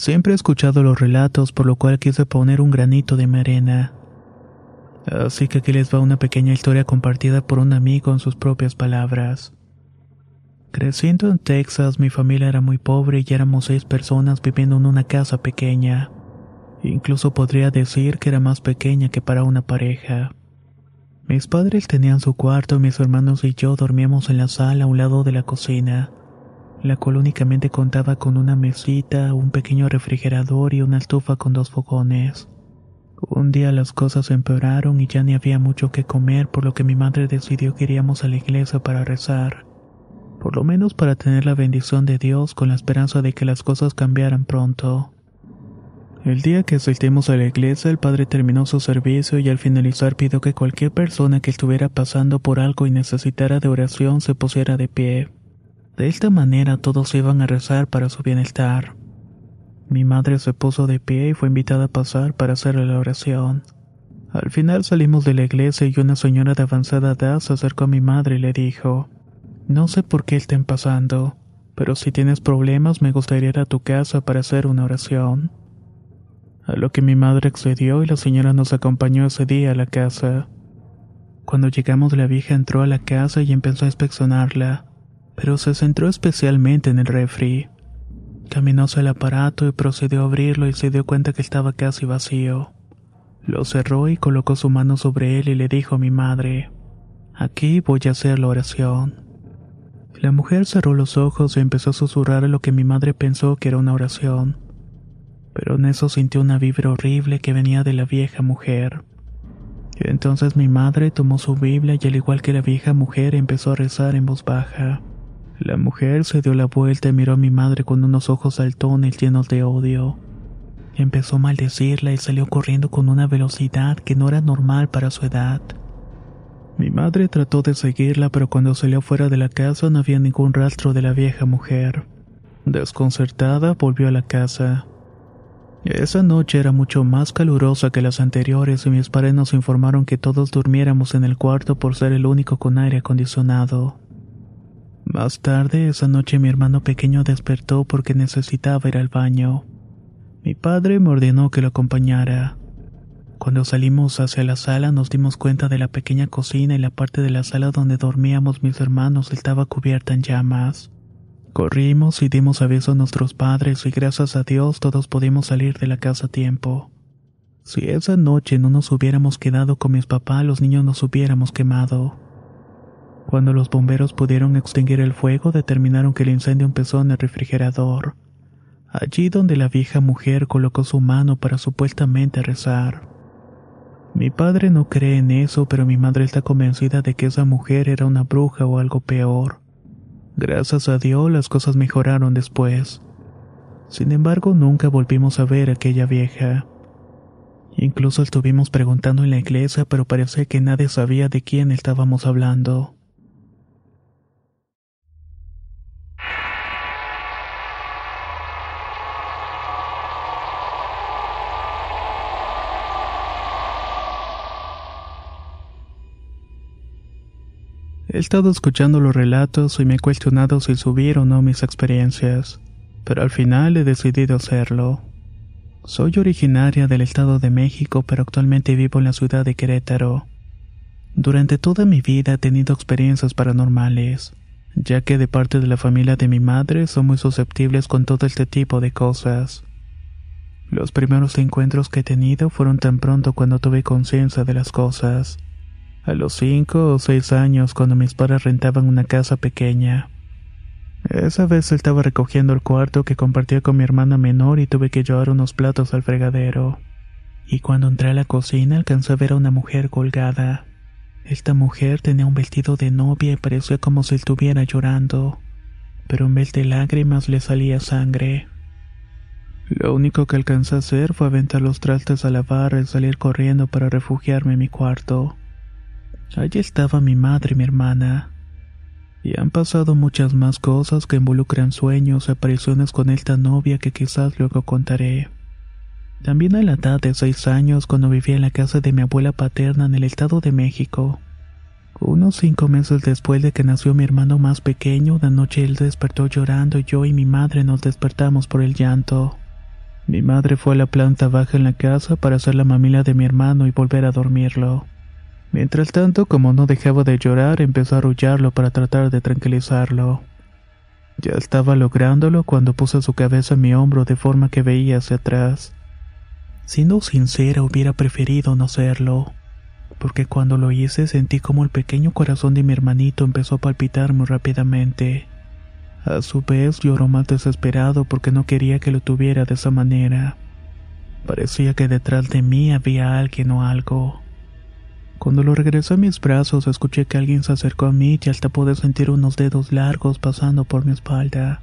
Siempre he escuchado los relatos, por lo cual quise poner un granito de mi arena. Así que aquí les va una pequeña historia compartida por un amigo en sus propias palabras. Creciendo en Texas, mi familia era muy pobre y éramos seis personas viviendo en una casa pequeña. Incluso podría decir que era más pequeña que para una pareja. Mis padres tenían su cuarto y mis hermanos y yo dormíamos en la sala a un lado de la cocina la cual únicamente contaba con una mesita, un pequeño refrigerador y una estufa con dos fogones. Un día las cosas empeoraron y ya ni había mucho que comer, por lo que mi madre decidió que iríamos a la iglesia para rezar, por lo menos para tener la bendición de Dios con la esperanza de que las cosas cambiaran pronto. El día que asistimos a la iglesia, el padre terminó su servicio y al finalizar pidió que cualquier persona que estuviera pasando por algo y necesitara de oración se pusiera de pie. De esta manera todos iban a rezar para su bienestar. Mi madre se puso de pie y fue invitada a pasar para hacer la oración. Al final salimos de la iglesia y una señora de avanzada edad se acercó a mi madre y le dijo, No sé por qué estén pasando, pero si tienes problemas me gustaría ir a tu casa para hacer una oración. A lo que mi madre accedió y la señora nos acompañó ese día a la casa. Cuando llegamos la vieja entró a la casa y empezó a inspeccionarla pero se centró especialmente en el refri. Caminó hacia el aparato y procedió a abrirlo y se dio cuenta que estaba casi vacío. Lo cerró y colocó su mano sobre él y le dijo a mi madre, Aquí voy a hacer la oración. La mujer cerró los ojos y empezó a susurrar lo que mi madre pensó que era una oración. Pero en eso sintió una vibra horrible que venía de la vieja mujer. Entonces mi madre tomó su Biblia y al igual que la vieja mujer empezó a rezar en voz baja. La mujer se dio la vuelta y miró a mi madre con unos ojos saltones llenos de odio. Empezó a maldecirla y salió corriendo con una velocidad que no era normal para su edad. Mi madre trató de seguirla, pero cuando salió fuera de la casa no había ningún rastro de la vieja mujer. Desconcertada, volvió a la casa. Esa noche era mucho más calurosa que las anteriores y mis padres nos informaron que todos durmiéramos en el cuarto por ser el único con aire acondicionado. Más tarde esa noche mi hermano pequeño despertó porque necesitaba ir al baño. Mi padre me ordenó que lo acompañara. Cuando salimos hacia la sala nos dimos cuenta de la pequeña cocina y la parte de la sala donde dormíamos mis hermanos estaba cubierta en llamas. Corrimos y dimos aviso a nuestros padres y gracias a Dios todos pudimos salir de la casa a tiempo. Si esa noche no nos hubiéramos quedado con mis papás, los niños nos hubiéramos quemado. Cuando los bomberos pudieron extinguir el fuego, determinaron que el incendio empezó en el refrigerador, allí donde la vieja mujer colocó su mano para supuestamente rezar. Mi padre no cree en eso, pero mi madre está convencida de que esa mujer era una bruja o algo peor. Gracias a Dios las cosas mejoraron después. Sin embargo, nunca volvimos a ver a aquella vieja. Incluso estuvimos preguntando en la iglesia, pero parecía que nadie sabía de quién estábamos hablando. He estado escuchando los relatos y me he cuestionado si subir o no mis experiencias, pero al final he decidido hacerlo. Soy originaria del Estado de México, pero actualmente vivo en la ciudad de Querétaro. Durante toda mi vida he tenido experiencias paranormales, ya que de parte de la familia de mi madre son muy susceptibles con todo este tipo de cosas. Los primeros encuentros que he tenido fueron tan pronto cuando tuve conciencia de las cosas a los cinco o seis años cuando mis padres rentaban una casa pequeña. Esa vez estaba recogiendo el cuarto que compartía con mi hermana menor y tuve que llevar unos platos al fregadero. Y cuando entré a la cocina alcancé a ver a una mujer colgada. Esta mujer tenía un vestido de novia y parecía como si estuviera llorando, pero en vez de lágrimas le salía sangre. Lo único que alcancé a hacer fue aventar los trastes a la barra y salir corriendo para refugiarme en mi cuarto. Allí estaba mi madre y mi hermana. Y han pasado muchas más cosas que involucran sueños y apariciones con esta novia que quizás luego contaré. También a la edad de seis años cuando vivía en la casa de mi abuela paterna en el Estado de México. Unos cinco meses después de que nació mi hermano más pequeño, una noche él despertó llorando y yo y mi madre nos despertamos por el llanto. Mi madre fue a la planta baja en la casa para hacer la mamila de mi hermano y volver a dormirlo. Mientras tanto, como no dejaba de llorar, empezó a arrullarlo para tratar de tranquilizarlo. Ya estaba lográndolo cuando puso su cabeza en mi hombro de forma que veía hacia atrás. Siendo sincera, hubiera preferido no serlo, porque cuando lo hice sentí como el pequeño corazón de mi hermanito empezó a palpitar muy rápidamente. A su vez lloró más desesperado porque no quería que lo tuviera de esa manera. Parecía que detrás de mí había alguien o algo. Cuando lo regresé a mis brazos, escuché que alguien se acercó a mí y hasta pude sentir unos dedos largos pasando por mi espalda.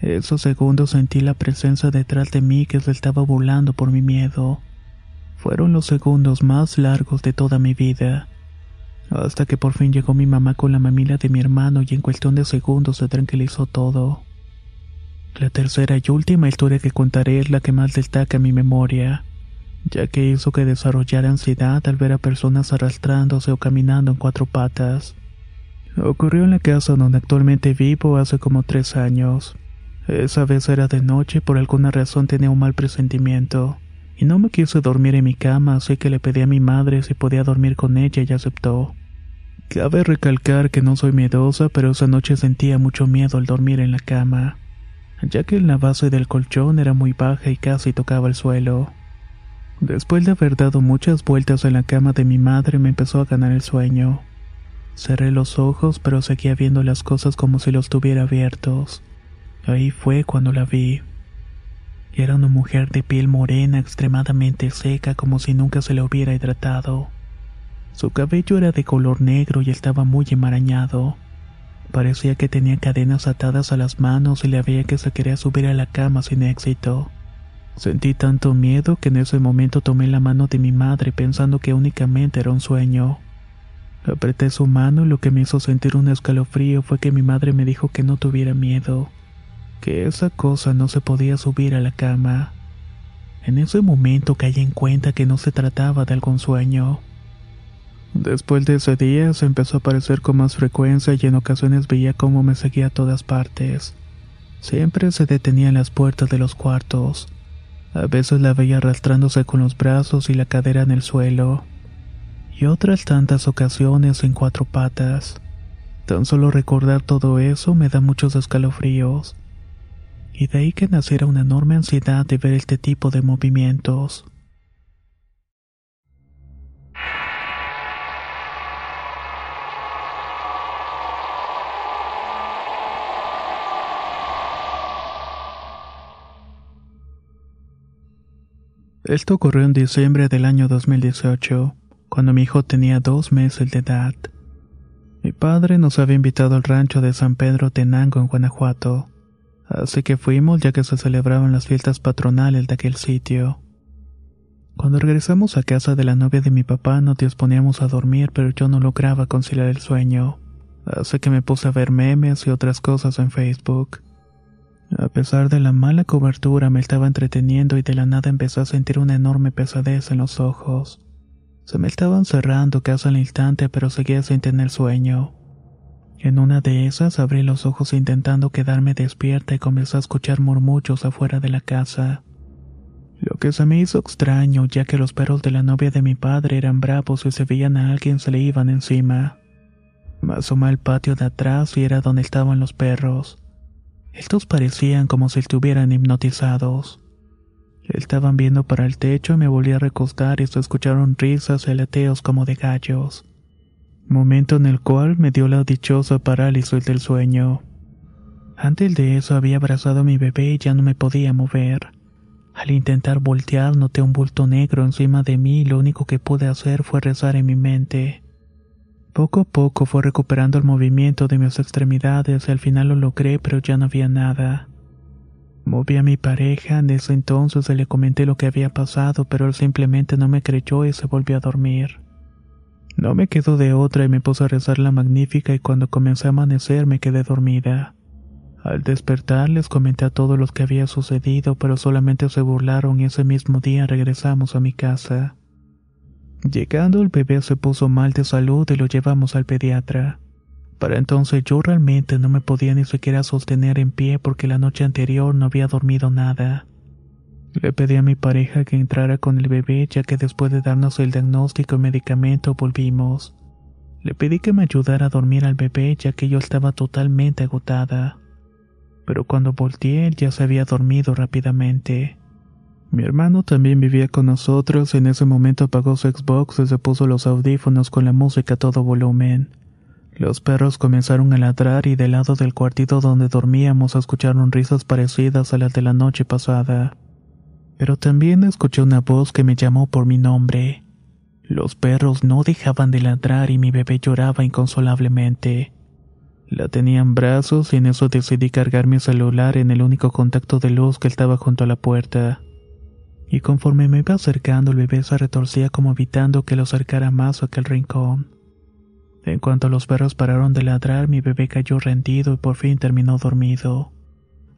Esos segundos sentí la presencia detrás de mí que se estaba burlando por mi miedo. Fueron los segundos más largos de toda mi vida. Hasta que por fin llegó mi mamá con la mamila de mi hermano y en cuestión de segundos se tranquilizó todo. La tercera y última historia que contaré es la que más destaca mi memoria ya que hizo que desarrollara ansiedad al ver a personas arrastrándose o caminando en cuatro patas. Ocurrió en la casa donde actualmente vivo hace como tres años. Esa vez era de noche y por alguna razón tenía un mal presentimiento, y no me quise dormir en mi cama, así que le pedí a mi madre si podía dormir con ella y aceptó. Cabe recalcar que no soy miedosa, pero esa noche sentía mucho miedo al dormir en la cama, ya que la base del colchón era muy baja y casi tocaba el suelo. Después de haber dado muchas vueltas en la cama de mi madre me empezó a ganar el sueño. Cerré los ojos pero seguía viendo las cosas como si los tuviera abiertos. Ahí fue cuando la vi. Era una mujer de piel morena extremadamente seca como si nunca se le hubiera hidratado. Su cabello era de color negro y estaba muy enmarañado. Parecía que tenía cadenas atadas a las manos y le veía que se quería subir a la cama sin éxito. Sentí tanto miedo que en ese momento tomé la mano de mi madre pensando que únicamente era un sueño. Apreté su mano y lo que me hizo sentir un escalofrío fue que mi madre me dijo que no tuviera miedo, que esa cosa no se podía subir a la cama. En ese momento caí en cuenta que no se trataba de algún sueño. Después de ese día se empezó a aparecer con más frecuencia y en ocasiones veía cómo me seguía a todas partes. Siempre se detenía en las puertas de los cuartos. A veces la veía arrastrándose con los brazos y la cadera en el suelo, y otras tantas ocasiones en cuatro patas. Tan solo recordar todo eso me da muchos escalofríos, y de ahí que naciera una enorme ansiedad de ver este tipo de movimientos. Esto ocurrió en diciembre del año 2018, cuando mi hijo tenía dos meses de edad. Mi padre nos había invitado al rancho de San Pedro Tenango en Guanajuato, así que fuimos ya que se celebraban las fiestas patronales de aquel sitio. Cuando regresamos a casa de la novia de mi papá nos disponíamos a dormir, pero yo no lograba conciliar el sueño, así que me puse a ver memes y otras cosas en Facebook. A pesar de la mala cobertura me estaba entreteniendo y de la nada empecé a sentir una enorme pesadez en los ojos. Se me estaban cerrando casi al instante pero seguía sin tener sueño. En una de esas abrí los ojos intentando quedarme despierta y comencé a escuchar murmullos afuera de la casa. Lo que se me hizo extraño ya que los perros de la novia de mi padre eran bravos y se veían a alguien se le iban encima. Me asomé al patio de atrás y era donde estaban los perros. Estos parecían como si estuvieran hipnotizados. Estaban viendo para el techo y me volví a recostar y se escucharon risas y aleteos como de gallos. Momento en el cual me dio la dichosa parálisis del sueño. Antes de eso había abrazado a mi bebé y ya no me podía mover. Al intentar voltear noté un bulto negro encima de mí y lo único que pude hacer fue rezar en mi mente. Poco a poco fue recuperando el movimiento de mis extremidades y al final lo logré pero ya no había nada. Moví a mi pareja, en ese entonces le comenté lo que había pasado pero él simplemente no me creyó y se volvió a dormir. No me quedó de otra y me puse a rezar la magnífica y cuando comencé a amanecer me quedé dormida. Al despertar les comenté a todos los que había sucedido, pero solamente se burlaron y ese mismo día regresamos a mi casa. Llegando el bebé se puso mal de salud y lo llevamos al pediatra. Para entonces yo realmente no me podía ni siquiera sostener en pie porque la noche anterior no había dormido nada. Le pedí a mi pareja que entrara con el bebé ya que después de darnos el diagnóstico y medicamento volvimos. Le pedí que me ayudara a dormir al bebé ya que yo estaba totalmente agotada. Pero cuando volteé él ya se había dormido rápidamente. Mi hermano también vivía con nosotros, en ese momento apagó su Xbox y se puso los audífonos con la música a todo volumen. Los perros comenzaron a ladrar y del lado del cuartito donde dormíamos escucharon risas parecidas a las de la noche pasada. Pero también escuché una voz que me llamó por mi nombre. Los perros no dejaban de ladrar y mi bebé lloraba inconsolablemente. La tenía en brazos y en eso decidí cargar mi celular en el único contacto de luz que estaba junto a la puerta y conforme me iba acercando el bebé se retorcía como evitando que lo acercara más a aquel rincón. En cuanto los perros pararon de ladrar, mi bebé cayó rendido y por fin terminó dormido.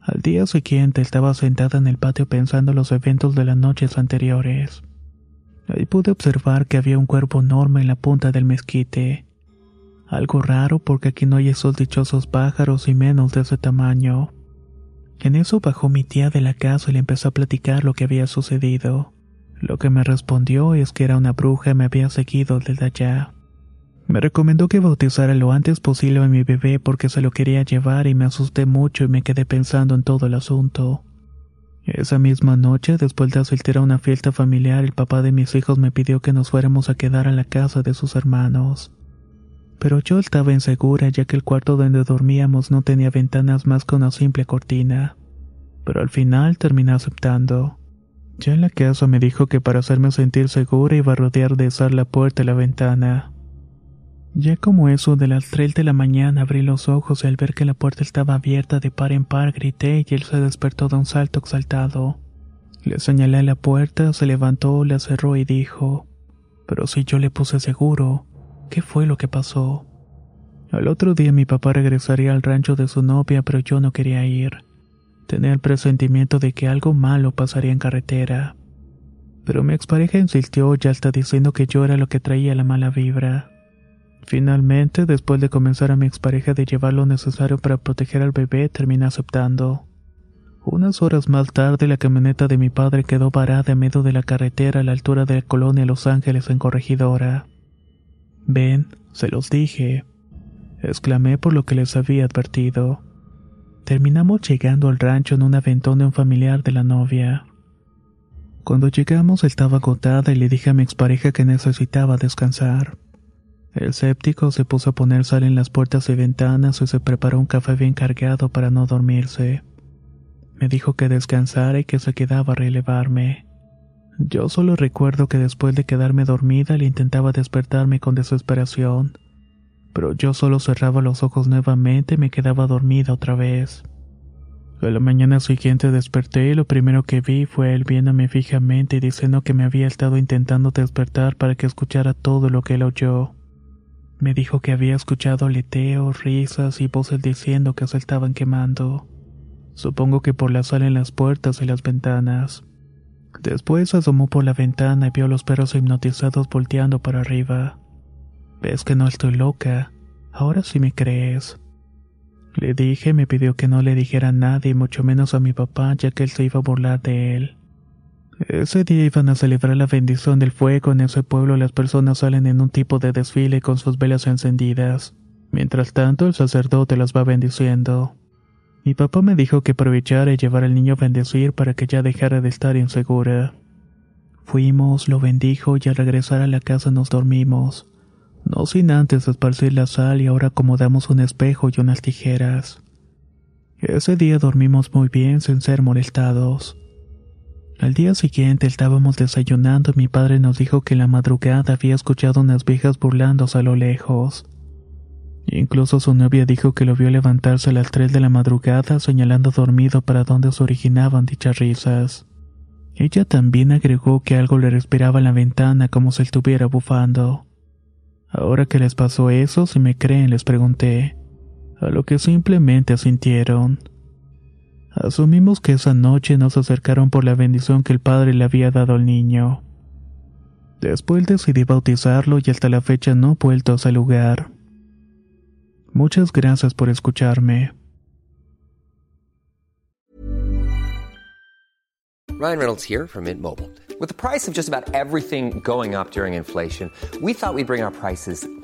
Al día siguiente estaba sentada en el patio pensando los eventos de las noches anteriores. Ahí pude observar que había un cuerpo enorme en la punta del mezquite. Algo raro porque aquí no hay esos dichosos pájaros y menos de ese tamaño. En eso bajó mi tía de la casa y le empezó a platicar lo que había sucedido. Lo que me respondió es que era una bruja y me había seguido desde allá. Me recomendó que bautizara lo antes posible a mi bebé porque se lo quería llevar y me asusté mucho y me quedé pensando en todo el asunto. Esa misma noche, después de asistir a una fiesta familiar, el papá de mis hijos me pidió que nos fuéramos a quedar a la casa de sus hermanos. Pero yo estaba insegura ya que el cuarto donde dormíamos no tenía ventanas más que una simple cortina. Pero al final terminé aceptando. Ya en la casa me dijo que para hacerme sentir segura iba a rodear de usar la puerta y la ventana. Ya como eso de las 3 de la mañana abrí los ojos y al ver que la puerta estaba abierta de par en par grité y él se despertó de un salto exaltado. Le señalé la puerta, se levantó, la cerró y dijo, pero si yo le puse seguro, ¿qué fue lo que pasó? Al otro día mi papá regresaría al rancho de su novia, pero yo no quería ir. Tenía el presentimiento de que algo malo pasaría en carretera. Pero mi expareja insistió ya hasta diciendo que yo era lo que traía la mala vibra. Finalmente, después de comenzar a mi expareja de llevar lo necesario para proteger al bebé, terminé aceptando. Unas horas más tarde, la camioneta de mi padre quedó varada en medio de la carretera a la altura de la colonia Los Ángeles en Corregidora. Ven, se los dije, exclamé por lo que les había advertido. Terminamos llegando al rancho en un aventón de un familiar de la novia. Cuando llegamos estaba agotada y le dije a mi expareja que necesitaba descansar. El séptico se puso a poner sal en las puertas y ventanas y se preparó un café bien cargado para no dormirse. Me dijo que descansara y que se quedaba a relevarme. Yo solo recuerdo que después de quedarme dormida le intentaba despertarme con desesperación, pero yo solo cerraba los ojos nuevamente y me quedaba dormida otra vez. A la mañana siguiente desperté y lo primero que vi fue él viéndome fijamente y diciendo que me había estado intentando despertar para que escuchara todo lo que él oyó. Me dijo que había escuchado leteos, risas y voces diciendo que se estaban quemando. Supongo que por la sal en las puertas y las ventanas. Después asomó por la ventana y vio a los perros hipnotizados volteando para arriba. ¿Ves que no estoy loca? Ahora sí me crees. Le dije, me pidió que no le dijera a nadie, mucho menos a mi papá, ya que él se iba a burlar de él. Ese día iban a celebrar la bendición del fuego. En ese pueblo las personas salen en un tipo de desfile con sus velas encendidas. Mientras tanto, el sacerdote las va bendiciendo. Mi papá me dijo que aprovechara y llevar al niño a bendecir para que ya dejara de estar insegura. Fuimos, lo bendijo y al regresar a la casa nos dormimos. No sin antes esparcir la sal y ahora acomodamos un espejo y unas tijeras. Ese día dormimos muy bien sin ser molestados. Al día siguiente estábamos desayunando y mi padre nos dijo que en la madrugada había escuchado unas viejas burlándose a lo lejos. Incluso su novia dijo que lo vio levantarse a las tres de la madrugada señalando dormido para donde se originaban dichas risas. Ella también agregó que algo le respiraba en la ventana como si estuviera bufando. Ahora que les pasó eso, si me creen, les pregunté. A lo que simplemente asintieron. Asumimos que esa noche nos acercaron por la bendición que el padre le había dado al niño. Después decidí bautizarlo y hasta la fecha no he vuelto a ese lugar. Muchas gracias por escucharme. Ryan Reynolds here from Mint Mobile. With the price of just about everything going up during inflation, we thought we'd bring our prices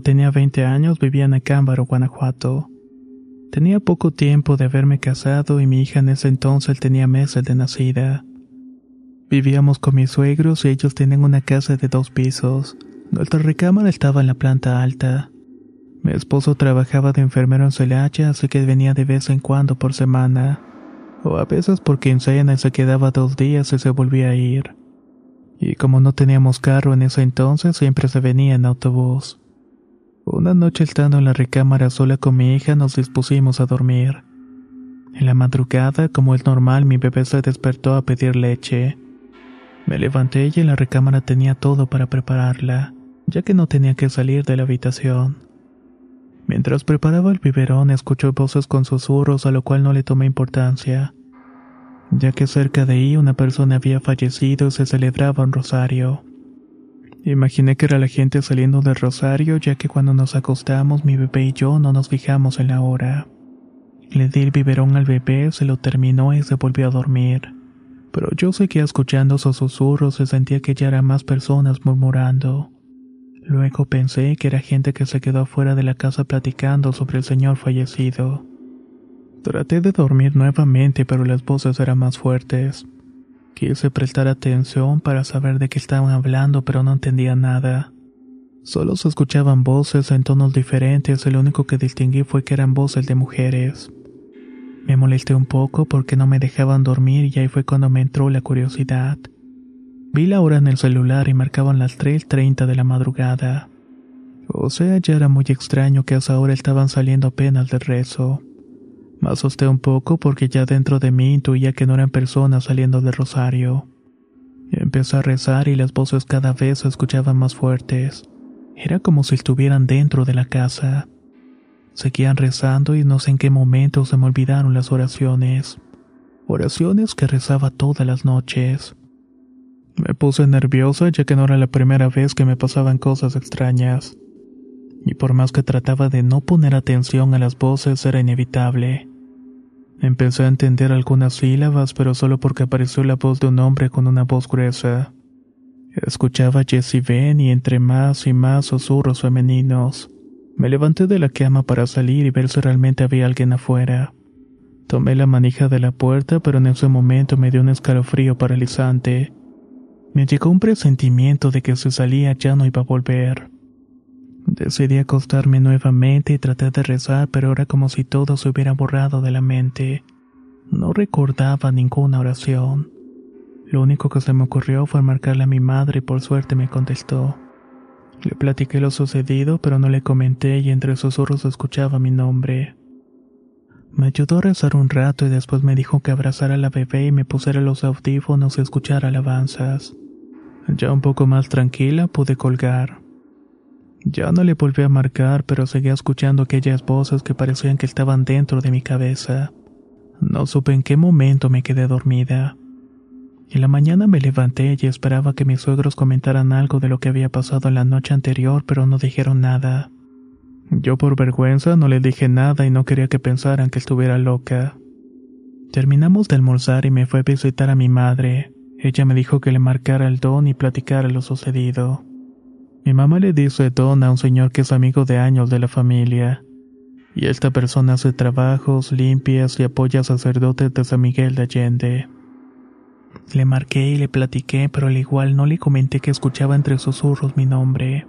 Tenía 20 años vivía en Acámbaro, Guanajuato. Tenía poco tiempo de haberme casado y mi hija en ese entonces tenía meses de nacida. Vivíamos con mis suegros y ellos tenían una casa de dos pisos. Nuestra recámara estaba en la planta alta. Mi esposo trabajaba de enfermero en Celaya, así que venía de vez en cuando por semana. O a veces por quincena y se quedaba dos días y se volvía a ir. Y como no teníamos carro en ese entonces, siempre se venía en autobús. Una noche estando en la recámara sola con mi hija nos dispusimos a dormir. En la madrugada, como es normal, mi bebé se despertó a pedir leche. Me levanté y en la recámara tenía todo para prepararla, ya que no tenía que salir de la habitación. Mientras preparaba el biberón escuché voces con susurros a lo cual no le tomé importancia, ya que cerca de ahí una persona había fallecido y se celebraba un rosario. Imaginé que era la gente saliendo del rosario ya que cuando nos acostamos mi bebé y yo no nos fijamos en la hora. Le di el biberón al bebé, se lo terminó y se volvió a dormir. Pero yo seguía escuchando sus susurros y sentía que ya eran más personas murmurando. Luego pensé que era gente que se quedó fuera de la casa platicando sobre el señor fallecido. Traté de dormir nuevamente, pero las voces eran más fuertes. Quise prestar atención para saber de qué estaban hablando, pero no entendía nada. Solo se escuchaban voces en tonos diferentes lo único que distinguí fue que eran voces de mujeres. Me molesté un poco porque no me dejaban dormir y ahí fue cuando me entró la curiosidad. Vi la hora en el celular y marcaban las 3.30 de la madrugada. O sea, ya era muy extraño que a esa hora estaban saliendo apenas del rezo. Me asusté un poco porque ya dentro de mí intuía que no eran personas saliendo del rosario. Empecé a rezar y las voces cada vez se escuchaban más fuertes. Era como si estuvieran dentro de la casa. Seguían rezando y no sé en qué momento se me olvidaron las oraciones. Oraciones que rezaba todas las noches. Me puse nerviosa ya que no era la primera vez que me pasaban cosas extrañas. Y por más que trataba de no poner atención a las voces era inevitable. Empecé a entender algunas sílabas, pero solo porque apareció la voz de un hombre con una voz gruesa. Escuchaba Jessie Ben y entre más y más susurros femeninos. Me levanté de la cama para salir y ver si realmente había alguien afuera. Tomé la manija de la puerta, pero en ese momento me dio un escalofrío paralizante. Me llegó un presentimiento de que si salía ya no iba a volver. Decidí acostarme nuevamente y traté de rezar, pero era como si todo se hubiera borrado de la mente. No recordaba ninguna oración. Lo único que se me ocurrió fue marcarle a mi madre y por suerte me contestó. Le platiqué lo sucedido, pero no le comenté y entre susurros escuchaba mi nombre. Me ayudó a rezar un rato y después me dijo que abrazara a la bebé y me pusiera los audífonos y escuchara alabanzas. Ya un poco más tranquila pude colgar. Ya no le volví a marcar, pero seguía escuchando aquellas voces que parecían que estaban dentro de mi cabeza. No supe en qué momento me quedé dormida. En la mañana me levanté y esperaba que mis suegros comentaran algo de lo que había pasado la noche anterior, pero no dijeron nada. Yo por vergüenza no le dije nada y no quería que pensaran que estuviera loca. Terminamos de almorzar y me fue a visitar a mi madre. Ella me dijo que le marcara el don y platicara lo sucedido. Mi mamá le dice don a un señor que es amigo de años de la familia. Y esta persona hace trabajos, limpias y apoya a sacerdotes de San Miguel de Allende. Le marqué y le platiqué, pero al igual no le comenté que escuchaba entre susurros mi nombre.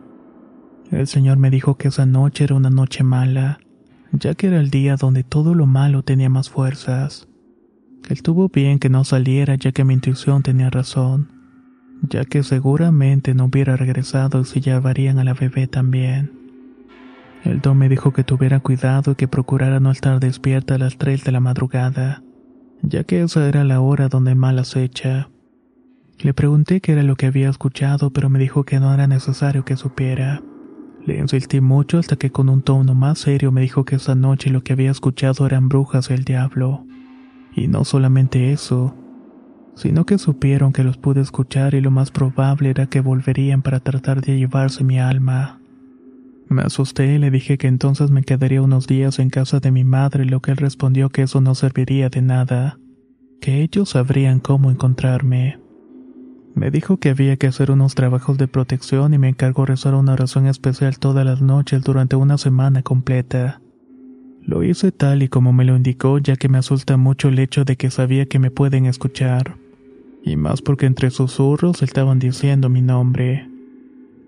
El Señor me dijo que esa noche era una noche mala, ya que era el día donde todo lo malo tenía más fuerzas. Que estuvo bien que no saliera ya que mi intuición tenía razón, ya que seguramente no hubiera regresado si llevarían a la bebé también. El don me dijo que tuviera cuidado y que procurara no estar despierta a las tres de la madrugada, ya que esa era la hora donde mal acecha. Le pregunté qué era lo que había escuchado, pero me dijo que no era necesario que supiera. Le insistí mucho hasta que con un tono más serio me dijo que esa noche lo que había escuchado eran brujas del diablo. Y no solamente eso, sino que supieron que los pude escuchar y lo más probable era que volverían para tratar de llevarse mi alma. Me asusté y le dije que entonces me quedaría unos días en casa de mi madre, lo que él respondió que eso no serviría de nada, que ellos sabrían cómo encontrarme. Me dijo que había que hacer unos trabajos de protección y me encargó rezar una oración especial todas las noches durante una semana completa. Lo hice tal y como me lo indicó ya que me asusta mucho el hecho de que sabía que me pueden escuchar. Y más porque entre susurros estaban diciendo mi nombre.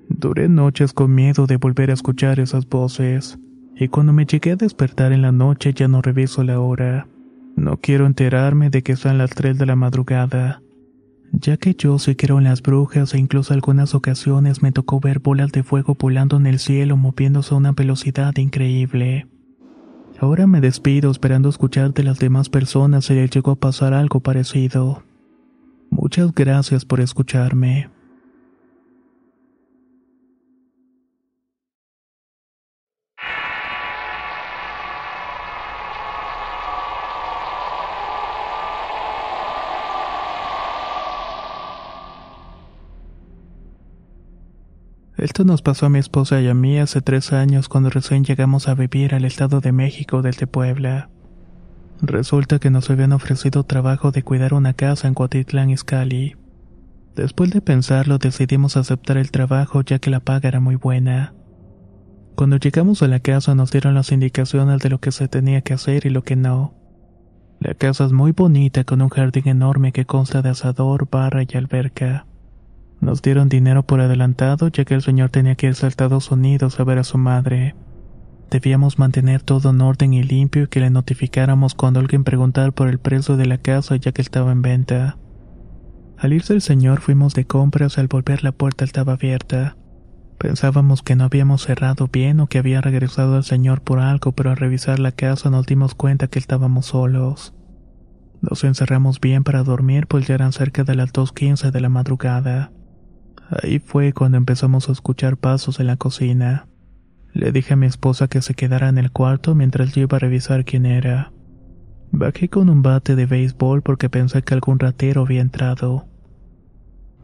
Duré noches con miedo de volver a escuchar esas voces, y cuando me llegué a despertar en la noche ya no reviso la hora. No quiero enterarme de que son las tres de la madrugada ya que yo sé que eran las brujas e incluso algunas ocasiones me tocó ver bolas de fuego volando en el cielo moviéndose a una velocidad increíble. Ahora me despido esperando escuchar de las demás personas si les llegó a pasar algo parecido. Muchas gracias por escucharme. Esto nos pasó a mi esposa y a mí hace tres años cuando recién llegamos a vivir al Estado de México desde Puebla. Resulta que nos habían ofrecido trabajo de cuidar una casa en Cuautitlán Izcalli. Después de pensarlo decidimos aceptar el trabajo ya que la paga era muy buena. Cuando llegamos a la casa nos dieron las indicaciones de lo que se tenía que hacer y lo que no. La casa es muy bonita con un jardín enorme que consta de asador, barra y alberca. Nos dieron dinero por adelantado ya que el señor tenía que irse a Estados Unidos a ver a su madre. Debíamos mantener todo en orden y limpio y que le notificáramos cuando alguien preguntara por el precio de la casa ya que estaba en venta. Al irse el señor fuimos de compras al volver la puerta estaba abierta. Pensábamos que no habíamos cerrado bien o que había regresado el señor por algo, pero al revisar la casa nos dimos cuenta que estábamos solos. Nos encerramos bien para dormir pues ya eran cerca de las 2.15 de la madrugada. Ahí fue cuando empezamos a escuchar pasos en la cocina. Le dije a mi esposa que se quedara en el cuarto mientras yo iba a revisar quién era. Bajé con un bate de béisbol porque pensé que algún ratero había entrado.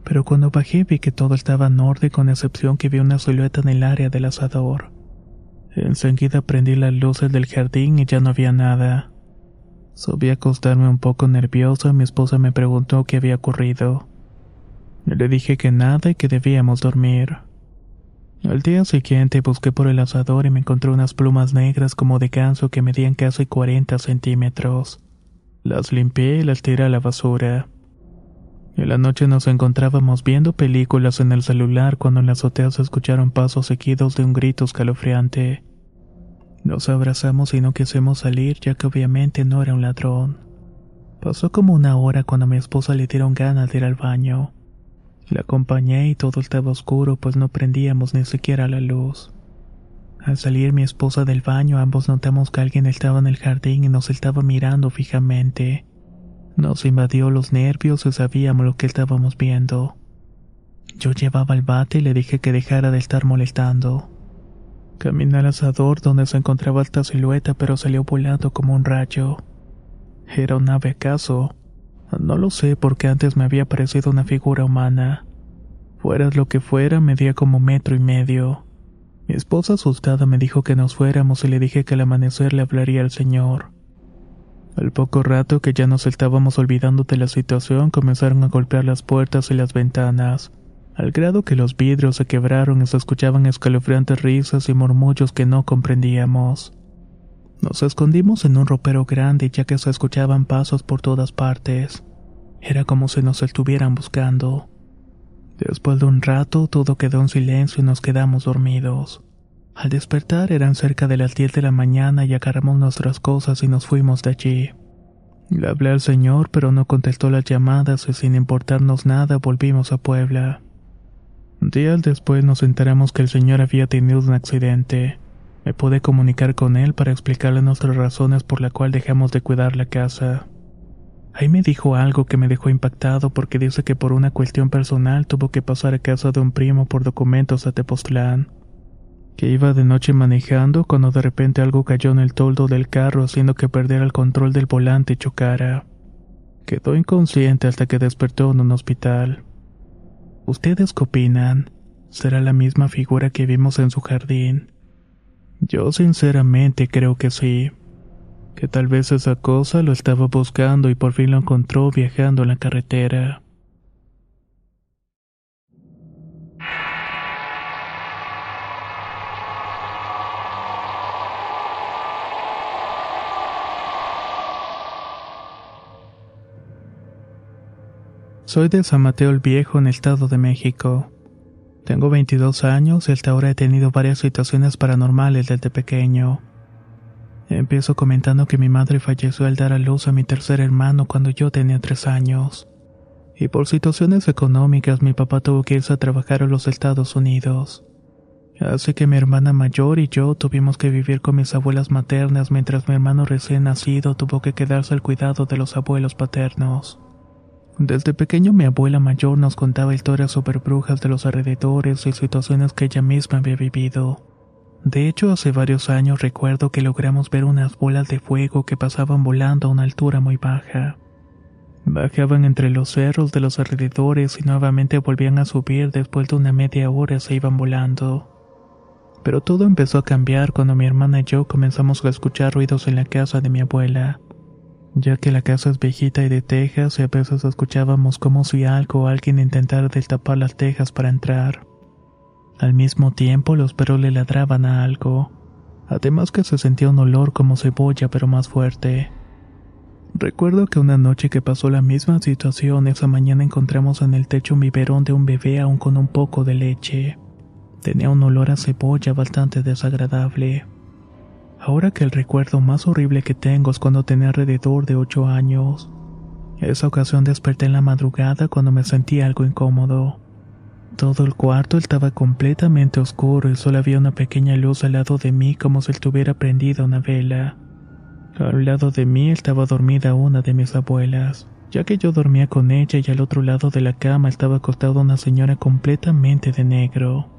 Pero cuando bajé vi que todo estaba en orden con excepción que vi una silueta en el área del asador. Enseguida prendí las luces del jardín y ya no había nada. Subí a acostarme un poco nervioso y mi esposa me preguntó qué había ocurrido. Le dije que nada y que debíamos dormir. Al día siguiente busqué por el asador y me encontré unas plumas negras como de ganso que medían casi 40 centímetros. Las limpié y las tiré a la basura. En la noche nos encontrábamos viendo películas en el celular cuando en la azotea se escucharon pasos seguidos de un grito escalofriante. Nos abrazamos y no quisimos salir ya que obviamente no era un ladrón. Pasó como una hora cuando a mi esposa le dieron ganas de ir al baño. La acompañé y todo estaba oscuro pues no prendíamos ni siquiera la luz. Al salir mi esposa del baño ambos notamos que alguien estaba en el jardín y nos estaba mirando fijamente. Nos invadió los nervios y sabíamos lo que estábamos viendo. Yo llevaba el bate y le dije que dejara de estar molestando. Caminé al asador donde se encontraba esta silueta pero salió volando como un rayo. ¿Era un ave acaso? No lo sé porque antes me había parecido una figura humana. Fuera lo que fuera, medía como metro y medio. Mi esposa asustada me dijo que nos fuéramos y le dije que al amanecer le hablaría al señor. Al poco rato que ya nos estábamos olvidando de la situación, comenzaron a golpear las puertas y las ventanas, al grado que los vidrios se quebraron y se escuchaban escalofriantes risas y murmullos que no comprendíamos. Nos escondimos en un ropero grande ya que se escuchaban pasos por todas partes. Era como si nos estuvieran buscando. Después de un rato todo quedó en silencio y nos quedamos dormidos. Al despertar eran cerca de las 10 de la mañana y agarramos nuestras cosas y nos fuimos de allí. Le hablé al señor pero no contestó las llamadas y sin importarnos nada volvimos a Puebla. Días después nos enteramos que el señor había tenido un accidente. Me pude comunicar con él para explicarle nuestras razones por la cual dejamos de cuidar la casa. Ahí me dijo algo que me dejó impactado porque dice que por una cuestión personal tuvo que pasar a casa de un primo por documentos a Tepoztlán. Que iba de noche manejando cuando de repente algo cayó en el toldo del carro haciendo que perdiera el control del volante y chocara. Quedó inconsciente hasta que despertó en un hospital. ¿Ustedes qué opinan? ¿Será la misma figura que vimos en su jardín? Yo sinceramente creo que sí. Que tal vez esa cosa lo estaba buscando y por fin lo encontró viajando en la carretera. Soy de San Mateo el Viejo en el Estado de México. Tengo 22 años y hasta ahora he tenido varias situaciones paranormales desde pequeño. Empiezo comentando que mi madre falleció al dar a luz a mi tercer hermano cuando yo tenía 3 años. Y por situaciones económicas mi papá tuvo que irse a trabajar a los Estados Unidos. Así que mi hermana mayor y yo tuvimos que vivir con mis abuelas maternas mientras mi hermano recién nacido tuvo que quedarse al cuidado de los abuelos paternos. Desde pequeño mi abuela mayor nos contaba historias sobre brujas de los alrededores y situaciones que ella misma había vivido. De hecho, hace varios años recuerdo que logramos ver unas bolas de fuego que pasaban volando a una altura muy baja. Bajaban entre los cerros de los alrededores y nuevamente volvían a subir después de una media hora se iban volando. Pero todo empezó a cambiar cuando mi hermana y yo comenzamos a escuchar ruidos en la casa de mi abuela, ya que la casa es viejita y de tejas y a veces escuchábamos como si algo o alguien intentara destapar las tejas para entrar. Al mismo tiempo los perros le ladraban a algo, además que se sentía un olor como cebolla pero más fuerte. Recuerdo que una noche que pasó la misma situación, esa mañana encontramos en el techo un biberón de un bebé aún con un poco de leche. Tenía un olor a cebolla bastante desagradable. Ahora que el recuerdo más horrible que tengo es cuando tenía alrededor de ocho años. Esa ocasión desperté en la madrugada cuando me sentí algo incómodo. Todo el cuarto estaba completamente oscuro y solo había una pequeña luz al lado de mí como si estuviera prendida una vela. Al lado de mí estaba dormida una de mis abuelas, ya que yo dormía con ella y al otro lado de la cama estaba acostada una señora completamente de negro.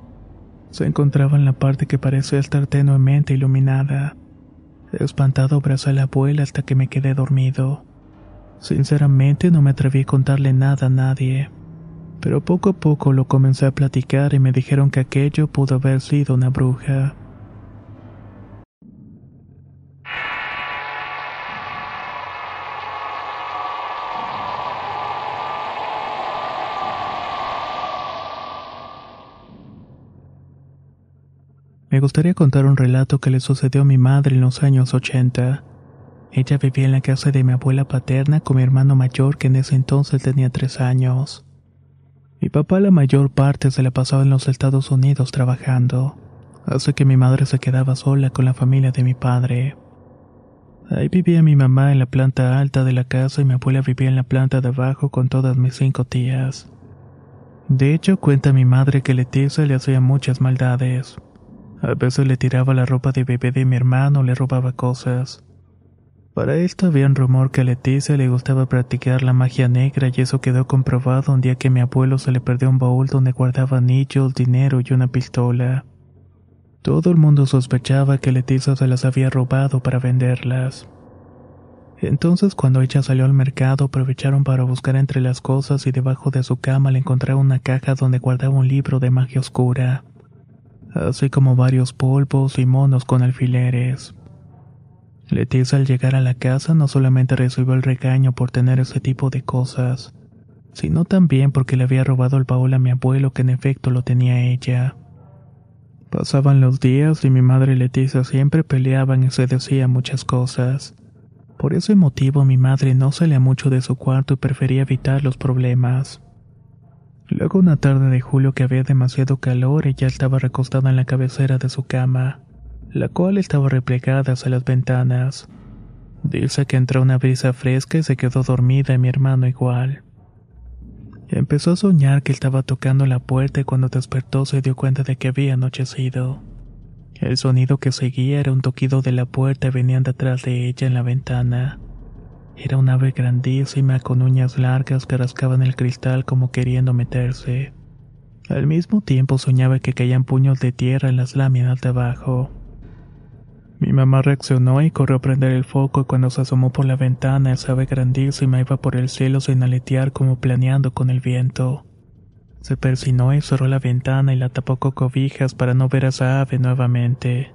Se encontraba en la parte que parecía estar tenuemente iluminada. Espantado abrazé a la abuela hasta que me quedé dormido. Sinceramente no me atreví a contarle nada a nadie, pero poco a poco lo comencé a platicar y me dijeron que aquello pudo haber sido una bruja. Me gustaría contar un relato que le sucedió a mi madre en los años 80. Ella vivía en la casa de mi abuela paterna con mi hermano mayor que en ese entonces tenía tres años. Mi papá la mayor parte se la pasaba en los Estados Unidos trabajando, así que mi madre se quedaba sola con la familia de mi padre. Ahí vivía mi mamá en la planta alta de la casa y mi abuela vivía en la planta de abajo con todas mis cinco tías. De hecho, cuenta mi madre que Leticia le hacía muchas maldades. A veces le tiraba la ropa de bebé de mi hermano le robaba cosas. Para esto había un rumor que a Leticia le gustaba practicar la magia negra y eso quedó comprobado un día que mi abuelo se le perdió un baúl donde guardaba anillos, dinero y una pistola. Todo el mundo sospechaba que Leticia se las había robado para venderlas. Entonces cuando ella salió al mercado aprovecharon para buscar entre las cosas y debajo de su cama le encontraron una caja donde guardaba un libro de magia oscura así como varios polvos y monos con alfileres. Leticia al llegar a la casa no solamente recibió el regaño por tener ese tipo de cosas, sino también porque le había robado el baúl a mi abuelo que en efecto lo tenía ella. Pasaban los días y mi madre Leticia siempre peleaban y se decía muchas cosas. Por ese motivo mi madre no salía mucho de su cuarto y prefería evitar los problemas. Luego una tarde de julio que había demasiado calor, ella estaba recostada en la cabecera de su cama, la cual estaba replegada hacia las ventanas. Dice que entró una brisa fresca y se quedó dormida y mi hermano igual. Empezó a soñar que estaba tocando la puerta y cuando despertó se dio cuenta de que había anochecido. El sonido que seguía era un toquido de la puerta y venían detrás de ella en la ventana. Era un ave grandísima con uñas largas que rascaban el cristal como queriendo meterse. Al mismo tiempo soñaba que caían puños de tierra en las láminas de abajo. Mi mamá reaccionó y corrió a prender el foco y cuando se asomó por la ventana esa ave grandísima iba por el cielo sin aletear como planeando con el viento. Se persinó y cerró la ventana y la tapó con cobijas para no ver a esa ave nuevamente.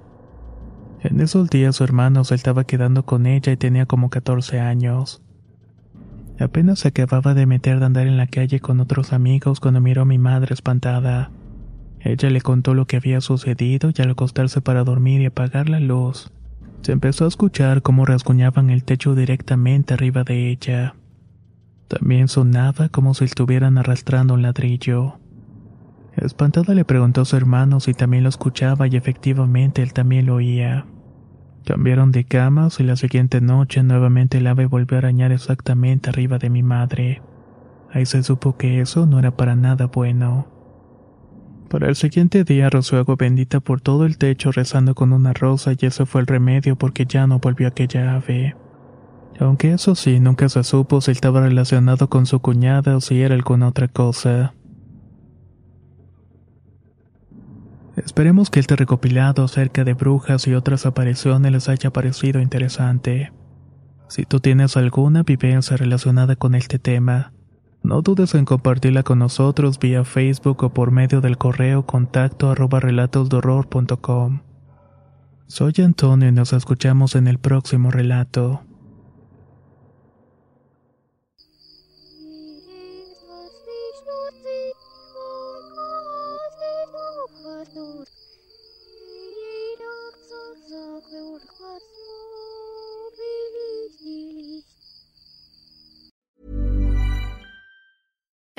En esos días su hermano se estaba quedando con ella y tenía como 14 años. Apenas se acababa de meter de andar en la calle con otros amigos cuando miró a mi madre espantada. Ella le contó lo que había sucedido y al acostarse para dormir y apagar la luz, se empezó a escuchar cómo rasguñaban el techo directamente arriba de ella. También sonaba como si estuvieran arrastrando un ladrillo. Espantada le preguntó a su hermano si también lo escuchaba y efectivamente él también lo oía. Cambiaron de camas y la siguiente noche nuevamente el ave volvió a arañar exactamente arriba de mi madre. Ahí se supo que eso no era para nada bueno. Para el siguiente día roció agua bendita por todo el techo rezando con una rosa y ese fue el remedio porque ya no volvió aquella ave. Aunque eso sí, nunca se supo si estaba relacionado con su cuñada o si era alguna otra cosa. Esperemos que este recopilado acerca de brujas y otras apariciones les haya parecido interesante. Si tú tienes alguna vivencia relacionada con este tema, no dudes en compartirla con nosotros vía Facebook o por medio del correo contacto arroba relatosdorror.com. Soy Antonio y nos escuchamos en el próximo relato.